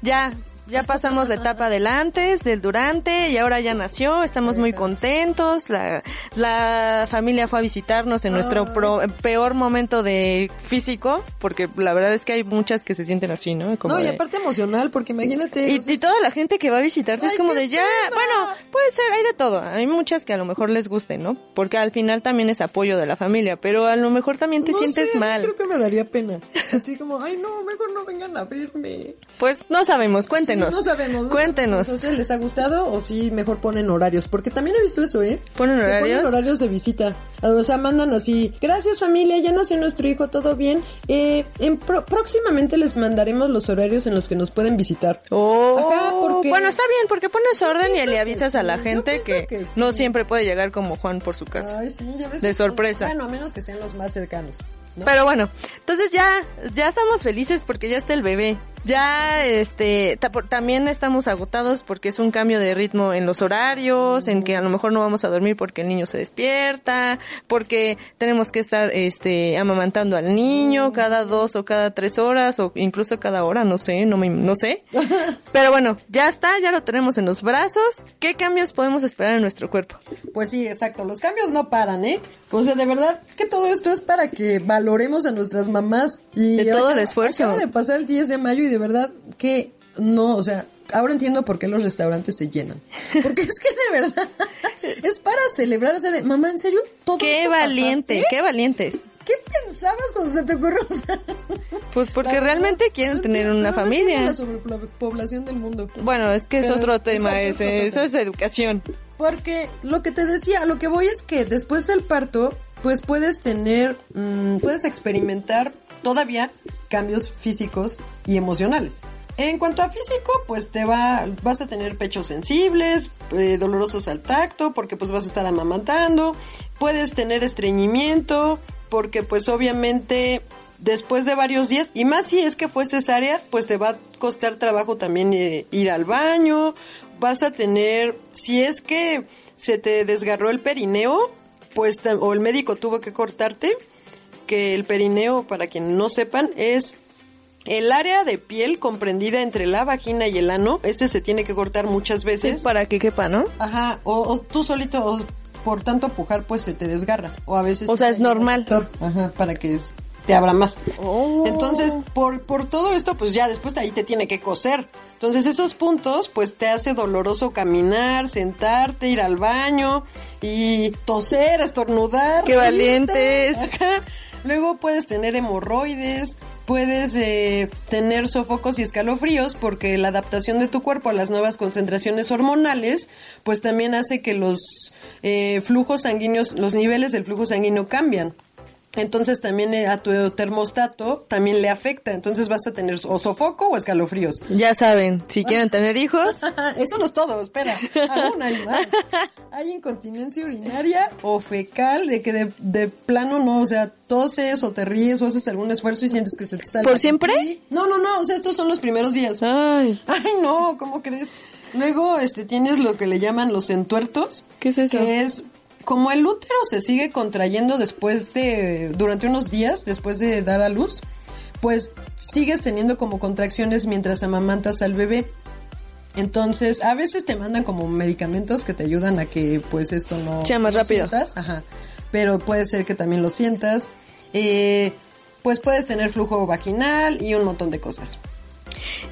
[SPEAKER 1] Ya, ya pasamos la etapa del antes, del durante y ahora ya nació. Estamos muy contentos. La, la familia fue a visitarnos en nuestro pro- peor momento de físico, porque la verdad es que hay muchas que se sienten así, ¿no? Como
[SPEAKER 2] No, y
[SPEAKER 1] de-
[SPEAKER 2] aparte emocional, porque imagínate.
[SPEAKER 1] y, toda la gente que va a visitarte es como de ya,
[SPEAKER 2] pena.
[SPEAKER 1] bueno, puede ser, hay de todo. Hay muchas que a lo mejor les guste, ¿no? Porque al final también es apoyo de la familia, pero a lo mejor también te
[SPEAKER 2] no
[SPEAKER 1] sientes
[SPEAKER 2] sé,
[SPEAKER 1] mal.
[SPEAKER 2] Creo que me daría pena. Así como, ay, no, mejor no vengan a verme.
[SPEAKER 1] Pues no sabemos, cuéntenos.
[SPEAKER 2] No sabemos. no
[SPEAKER 1] Cuéntenos.
[SPEAKER 2] sea, ¿Les ha gustado o sí mejor ponen horarios? Porque también he visto eso, ¿eh?
[SPEAKER 1] ¿Ponen
[SPEAKER 2] Que
[SPEAKER 1] horarios?
[SPEAKER 2] Ponen horarios de visita. O sea, mandan así, gracias familia, ya nació nuestro hijo, todo bien. Eh, en pro- próximamente les mandaremos los horarios en los que nos pueden visitar.
[SPEAKER 1] Oh,
[SPEAKER 2] porque-
[SPEAKER 1] bueno, está bien, porque pones orden y le avisas a la gente que, no siempre puede llegar como Juan por su casa.
[SPEAKER 2] Ay, sí, ya ves.
[SPEAKER 1] De sorpresa.
[SPEAKER 2] Bueno, a menos que sean los más cercanos. ¿no?
[SPEAKER 1] Pero bueno, entonces ya, ya estamos felices porque ya está el bebé. Ya, este, también estamos agotados porque es un cambio de ritmo en los horarios, en que a lo mejor no vamos a dormir porque el niño se despierta, porque tenemos que estar, este, amamantando al niño cada dos o cada tres horas o incluso cada hora, no sé, no me, no sé. Pero bueno, ya está, ya lo tenemos en los brazos. ¿Qué cambios podemos esperar en nuestro cuerpo?
[SPEAKER 2] Pues sí, exacto. Los cambios no paran, ¿eh? O sea, de verdad que todo esto es para que valoremos a nuestras mamás. Y
[SPEAKER 1] De todo el esfuerzo.
[SPEAKER 2] Acaba de pasar el 10 de mayo y de verdad que no, o sea, ahora entiendo por qué los restaurantes se llenan. Porque es que de verdad es para celebrar, o sea, de mamá, ¿en serio? ¿Todo
[SPEAKER 1] Qué valiente,
[SPEAKER 2] pasaste?
[SPEAKER 1] qué valientes.
[SPEAKER 2] ¿Qué pensabas cuando se te ocurrió? O sea,
[SPEAKER 1] Pues porque
[SPEAKER 2] verdad,
[SPEAKER 1] realmente quieren
[SPEAKER 2] no
[SPEAKER 1] tener una familia.
[SPEAKER 2] la sobrepoblación del mundo.
[SPEAKER 1] Bueno, es que es
[SPEAKER 2] Pero-
[SPEAKER 1] otro tema
[SPEAKER 2] exacto,
[SPEAKER 1] ese,
[SPEAKER 2] es otro
[SPEAKER 1] eso es educación.
[SPEAKER 2] Porque lo que te decía, lo que voy es que después del parto, pues puedes tener, mm, puedes experimentar todavía cambios físicos y emocionales. En cuanto a físico, pues te va, vas a tener pechos sensibles, eh, dolorosos al tacto, porque pues vas a estar amamantando, puedes tener estreñimiento, porque pues obviamente después de varios días, y más si es que fue cesárea, pues te va a costar trabajo también eh, ir al baño, vas a tener, si es que se te desgarró el perineo, pues, o el médico tuvo que cortarte, que el perineo, para quien no sepan, es el área de piel comprendida entre la vagina y el ano, ese se tiene que cortar muchas veces.
[SPEAKER 1] para que quepa, ¿no?
[SPEAKER 2] Ajá, o, o tú solito, o por tanto pujar, pues se te desgarra. O a veces...
[SPEAKER 1] O sea, es normal.
[SPEAKER 2] doctor, Ajá, para que es- te abra más.
[SPEAKER 1] Oh.
[SPEAKER 2] Entonces, por, por todo esto, pues ya después de ahí te tiene que coser. Entonces, esos puntos, pues te hace doloroso caminar, sentarte, ir al baño y toser, estornudar.
[SPEAKER 1] ¡Qué valientes!
[SPEAKER 2] Ajá. Luego puedes tener hemorroides, puedes eh, tener sofocos y escalofríos porque la adaptación de tu cuerpo a las nuevas concentraciones hormonales, pues también hace que los eh, flujos sanguíneos, los niveles del flujo sanguíneo cambian. Entonces también eh, a tu termostato también le afecta. Entonces vas a tener o sofoco o escalofríos.
[SPEAKER 1] Ya saben, si quieren tener hijos.
[SPEAKER 2] Eso no es todo, espera. Aún hay más. Hay incontinencia urinaria o fecal, de que de, de plano no, o sea, toses o te ríes o haces algún esfuerzo y sientes que se te sale.
[SPEAKER 1] ¿Por siempre?
[SPEAKER 2] No, no, no, o sea, estos son los primeros días.
[SPEAKER 1] Ay.
[SPEAKER 2] Ay, no, ¿cómo crees? Luego, este, tienes lo que le llaman los entuertos.
[SPEAKER 1] ¿Qué es eso?
[SPEAKER 2] Que es como el útero se sigue contrayendo después de, durante unos días, después de dar a luz, pues sigues teniendo como contracciones mientras amamantas al bebé. Entonces, a veces te mandan como medicamentos que te ayudan a que pues esto no,
[SPEAKER 1] Sea más
[SPEAKER 2] no
[SPEAKER 1] rápido.
[SPEAKER 2] sientas, ajá. Pero puede ser que también lo sientas. Eh, pues puedes tener flujo vaginal y un montón de cosas.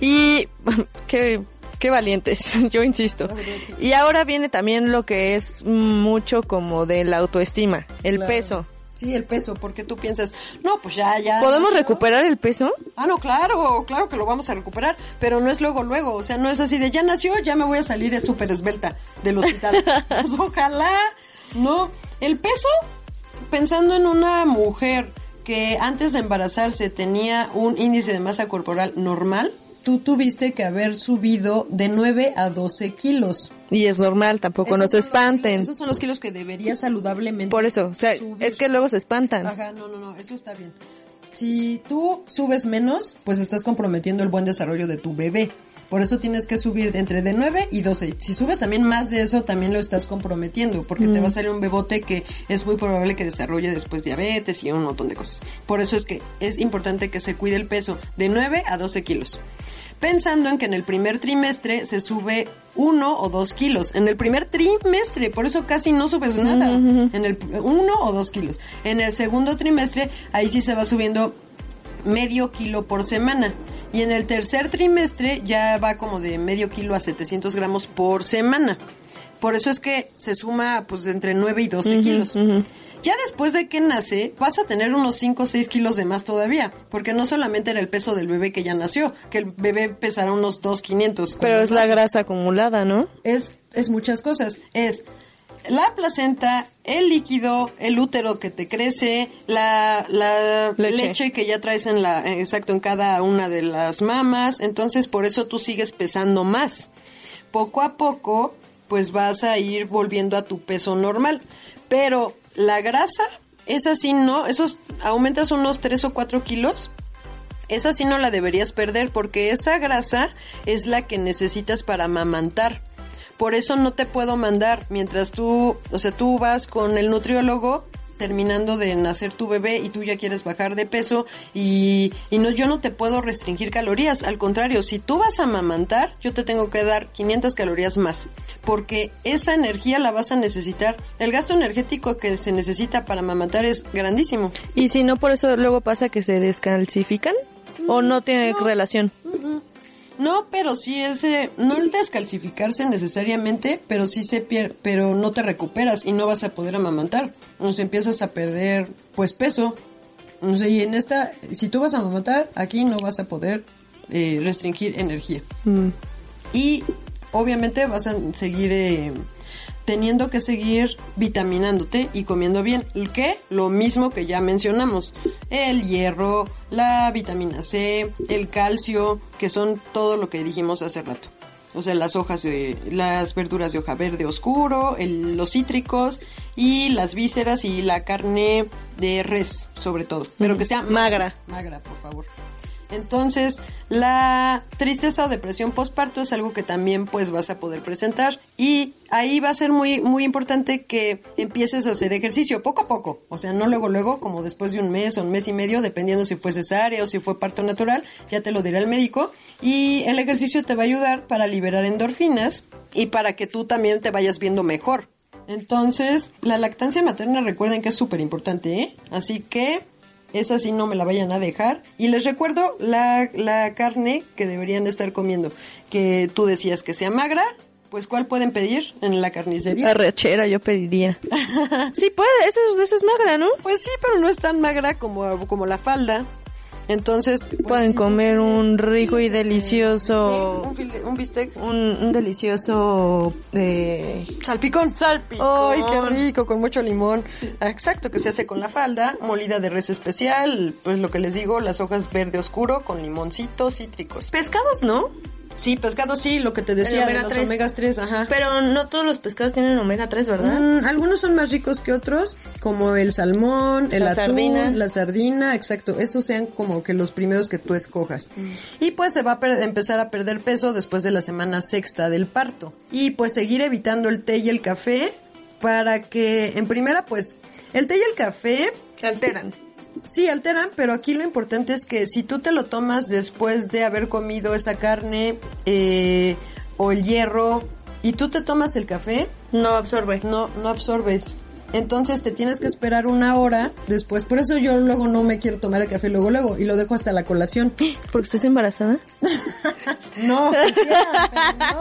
[SPEAKER 1] Y qué, qué valientes, yo insisto. Y ahora viene también lo que es mucho como de la autoestima, el
[SPEAKER 2] Claro.
[SPEAKER 1] peso.
[SPEAKER 2] Sí, el peso, porque tú piensas, no, pues ya, ya.
[SPEAKER 1] ¿Podemos recuperar el peso?
[SPEAKER 2] Ah, no, claro, claro que lo vamos a recuperar, pero no es luego, luego, o sea, no es así de ya nació, ya me voy a salir es súper esbelta del hospital. pues ojalá, no. El peso, pensando en una mujer que antes de embarazarse tenía un índice de masa corporal normal, tú tuviste que haber subido de 9 a 12 kilos.
[SPEAKER 1] Y es normal, tampoco
[SPEAKER 2] Esos
[SPEAKER 1] nos espanten.
[SPEAKER 2] kilos- esos son los kilos que deberías saludablemente.
[SPEAKER 1] Por eso, o sea,
[SPEAKER 2] subir.
[SPEAKER 1] es que luego se espantan.
[SPEAKER 2] Ajá, no, no, no, eso está bien. Si tú subes menos, pues estás comprometiendo el buen desarrollo de tu bebé. Por eso tienes que subir entre de 9 y 12. Si subes también más de eso, también lo estás comprometiendo, porque te va a salir un bebote que es muy probable que desarrolle después diabetes y un montón de cosas. Por eso es que es importante que se cuide el peso de 9 a 12 kilos. Pensando en que en el primer trimestre se sube uno o dos kilos. En el primer trimestre, por eso casi no subes nada. En el uno o dos kilos. En el segundo trimestre, ahí sí se va subiendo medio kilo por semana. Y en el tercer trimestre ya va como de medio kilo a 700 gramos por semana. Por eso es que se suma pues entre 9 y 12 kilos. Ya después de que nace, vas a tener unos 5 o 6 kilos de más todavía. Porque no solamente era el peso del bebé que ya nació, que el bebé pesará unos 2,500.
[SPEAKER 1] Pero es la grasa acumulada, ¿no?
[SPEAKER 2] es, es muchas cosas. Es la placenta, el líquido, el útero que te crece, la, la
[SPEAKER 1] Leche.
[SPEAKER 2] leche. que ya traes en la, exacto, en cada una de las mamas. Entonces, por eso tú sigues pesando más. Poco a poco, pues vas a ir volviendo a tu peso normal. Pero la grasa, es así, ¿no? Esos aumentas unos 3 o 4 kilos. Esa sí no la deberías perder porque esa grasa es la que necesitas para amamantar. Por eso no te puedo mandar mientras tú, o sea, tú vas con el nutriólogo terminando de nacer tu bebé y tú ya quieres bajar de peso y, y no, yo no te puedo restringir calorías. Al contrario, si tú vas a amamantar, yo te tengo que dar 500 calorías más. Porque esa energía la vas a necesitar. El gasto energético que se necesita para amamantar es grandísimo.
[SPEAKER 1] Y si no, por eso luego pasa que se descalcifican. ¿O no tiene relación?
[SPEAKER 2] No, pero sí es, eh, no el descalcificarse necesariamente, pero sí se pierde, pero no te recuperas y no vas a poder amamantar. O sea, empiezas a perder, pues, peso. O sea, y en esta, si tú vas a amamantar, aquí no vas a poder eh, restringir energía.
[SPEAKER 1] Mm.
[SPEAKER 2] Y obviamente vas a seguir eh, teniendo que seguir vitaminándote y comiendo bien. ¿Qué? Lo mismo que ya mencionamos. El hierro, la vitamina C, el calcio, que son todo lo que dijimos hace rato. O sea, las hojas de, las verduras de hoja verde oscuro, los cítricos y las vísceras y la carne de res, sobre todo. Pero que sea
[SPEAKER 1] Magra.
[SPEAKER 2] Magra, por favor. Entonces, la tristeza o depresión postparto es algo que también pues vas a poder presentar y ahí va a ser muy muy importante que empieces a hacer ejercicio poco a poco, o sea, no luego luego como después de un mes o un mes y medio, dependiendo si fue cesárea o si fue parto natural, ya te lo dirá el médico y el ejercicio te va a ayudar para liberar endorfinas y para que tú también te vayas viendo mejor. Entonces, la lactancia materna recuerden que es súper importante, ¿eh? Así que esa sí no me la vayan a dejar. Y les recuerdo la, la carne que deberían estar comiendo. Que tú decías que sea magra, pues ¿cuál pueden pedir en la carnicería?
[SPEAKER 1] Arrechera, yo pediría. sí, puede, esa es, esa es magra, ¿no?
[SPEAKER 2] Pues sí, pero no es tan magra como, como la falda. Entonces pues,
[SPEAKER 1] Pueden comer un rico y
[SPEAKER 2] de-
[SPEAKER 1] delicioso-
[SPEAKER 2] un, bistec
[SPEAKER 1] Un, un delicioso eh,
[SPEAKER 2] Salpicón.
[SPEAKER 1] Salpicón.
[SPEAKER 2] Ay, qué rico, con mucho limón. Exacto, que se hace con la falda, molida de res especial, pues lo que les digo, las hojas verde oscuro con limoncitos cítricos.
[SPEAKER 1] pescados, ¿no?
[SPEAKER 2] Sí, pescado sí, lo que te decía de los
[SPEAKER 1] 3.
[SPEAKER 2] omegas 3, ajá.
[SPEAKER 1] Pero no todos los pescados tienen omega 3, ¿verdad?
[SPEAKER 2] Mm, algunos son más ricos que otros, como el salmón, el
[SPEAKER 1] La
[SPEAKER 2] atún,
[SPEAKER 1] sardina.
[SPEAKER 2] la sardina, exacto. Esos sean como que los primeros que tú escojas.
[SPEAKER 1] Mm.
[SPEAKER 2] Y pues se va a empezar a perder peso después de la semana sexta del parto. Y pues seguir evitando el té y el café para que, en primera, pues, el té y el café
[SPEAKER 1] Alteran.
[SPEAKER 2] Sí, alteran, pero aquí lo importante es que si tú te lo tomas después de haber comido esa carne eh, o el hierro y tú te tomas el café,
[SPEAKER 1] No absorbe.
[SPEAKER 2] no, no absorbes. Entonces te tienes que esperar una hora después. Por eso yo luego no me quiero tomar el café luego, luego y lo dejo hasta la colación.
[SPEAKER 1] ¿Porque estás embarazada?
[SPEAKER 2] No, quisiera, pero no.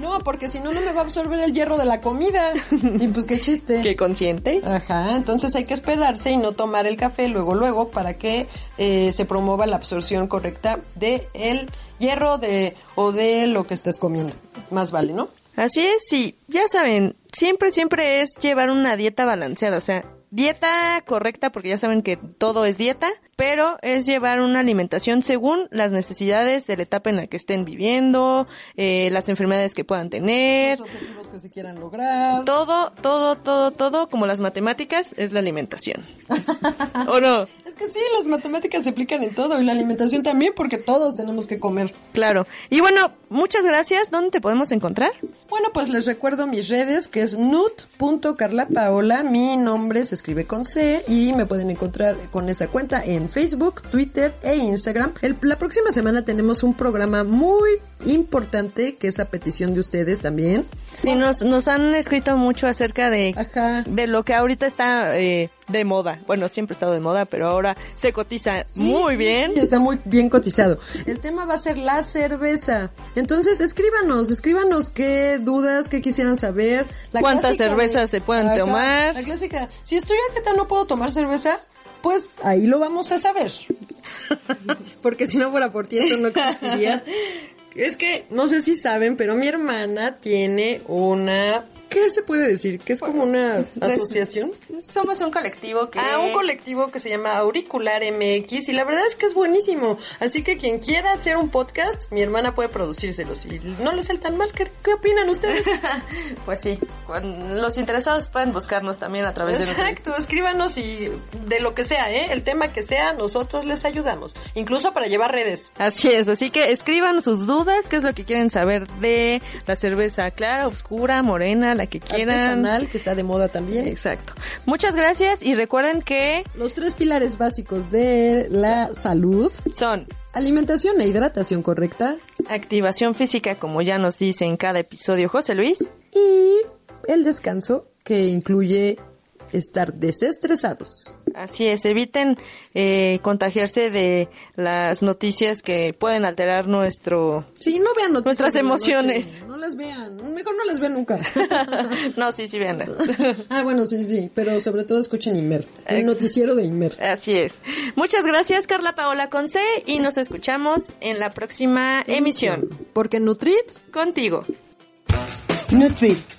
[SPEAKER 2] No, porque si no, no me va a absorber el hierro de la comida. Y pues qué chiste.
[SPEAKER 1] ¿Qué consciente?
[SPEAKER 2] Ajá, entonces hay que esperarse y no tomar el café luego, luego, para que eh, se promueva la absorción correcta de el hierro de o de lo que estés comiendo. Más vale, ¿no?
[SPEAKER 1] Así es, sí. Ya saben, siempre, siempre es llevar una dieta balanceada. O sea, dieta correcta, porque ya saben que todo es dieta, pero es llevar una alimentación según las necesidades de la etapa en la que estén viviendo, eh, las enfermedades que puedan tener.
[SPEAKER 2] Los objetivos que se quieran lograr.
[SPEAKER 1] Todo, todo, todo, todo, como las matemáticas, es la alimentación. ¿O no?
[SPEAKER 2] Es que sí, las matemáticas se aplican en todo y la alimentación también porque todos tenemos que comer.
[SPEAKER 1] Claro. Y bueno, muchas gracias. ¿Dónde te podemos encontrar?
[SPEAKER 2] Bueno, pues les recuerdo mis redes, que es nut.carlapaola. Mi nombre se escribe con C y me pueden encontrar con esa cuenta en Facebook, Twitter e Instagram. El- la próxima semana tenemos un programa muy importante que es a petición de ustedes también.
[SPEAKER 1] Sí, nos, nos han escrito mucho acerca de,
[SPEAKER 2] Ajá.
[SPEAKER 1] de lo que ahorita está eh, de moda. Bueno, siempre ha estado de moda, pero ahora se cotiza muy bien.
[SPEAKER 2] sí, está muy bien cotizado. El tema va a ser la cerveza. Entonces, escríbanos, escríbanos qué dudas, qué quisieran saber. La
[SPEAKER 1] ¿Cuántas cervezas se pueden tomar?
[SPEAKER 2] La clásica, si estoy a dieta no puedo tomar cerveza, pues ahí lo vamos a saber. Porque si no fuera por ti esto no existiría. Es que, no sé si saben, pero mi hermana tiene una... ¿Qué se puede decir? Que es como una asociación.
[SPEAKER 1] Somos un colectivo que...
[SPEAKER 2] Ah, un colectivo que se llama Auricular MX y la verdad es que es buenísimo. Así que quien quiera hacer un podcast, mi hermana puede producírselos y no les sale tan mal. ¿Qué, qué opinan ustedes?
[SPEAKER 1] Pues sí, los interesados pueden buscarnos también a través de...
[SPEAKER 2] Exacto, escríbanos y de lo que sea, ¿eh? El tema que sea, nosotros les ayudamos. Incluso para llevar redes.
[SPEAKER 1] Así es, así que escriban sus dudas, qué es lo que quieren saber de la cerveza clara, oscura, morena, la que quieran.
[SPEAKER 2] Artesanal, que está de moda también.
[SPEAKER 1] Exacto. Muchas gracias y recuerden que
[SPEAKER 2] Los tres pilares básicos de la salud,
[SPEAKER 1] son
[SPEAKER 2] alimentación e hidratación correcta
[SPEAKER 1] activación física, como ya nos dice en cada episodio José Luis.
[SPEAKER 2] y el descanso, que incluye estar desestresados.
[SPEAKER 1] Así es, eviten eh, contagiarse de las noticias que pueden alterar nuestro...
[SPEAKER 2] Sí, no vean noticias
[SPEAKER 1] Nuestras emociones.
[SPEAKER 2] noche, No las vean. Mejor no las vean nunca.
[SPEAKER 1] no, sí, sí, veanlas.
[SPEAKER 2] ah, bueno, sí, sí. Pero sobre todo escuchen Inmer. El noticiero de Inmer.
[SPEAKER 1] Así es. Muchas gracias, Carla Paola Conce, y nos escuchamos en la próxima emisión.
[SPEAKER 2] Porque Nutrit
[SPEAKER 1] Contigo.
[SPEAKER 6] Nutrit,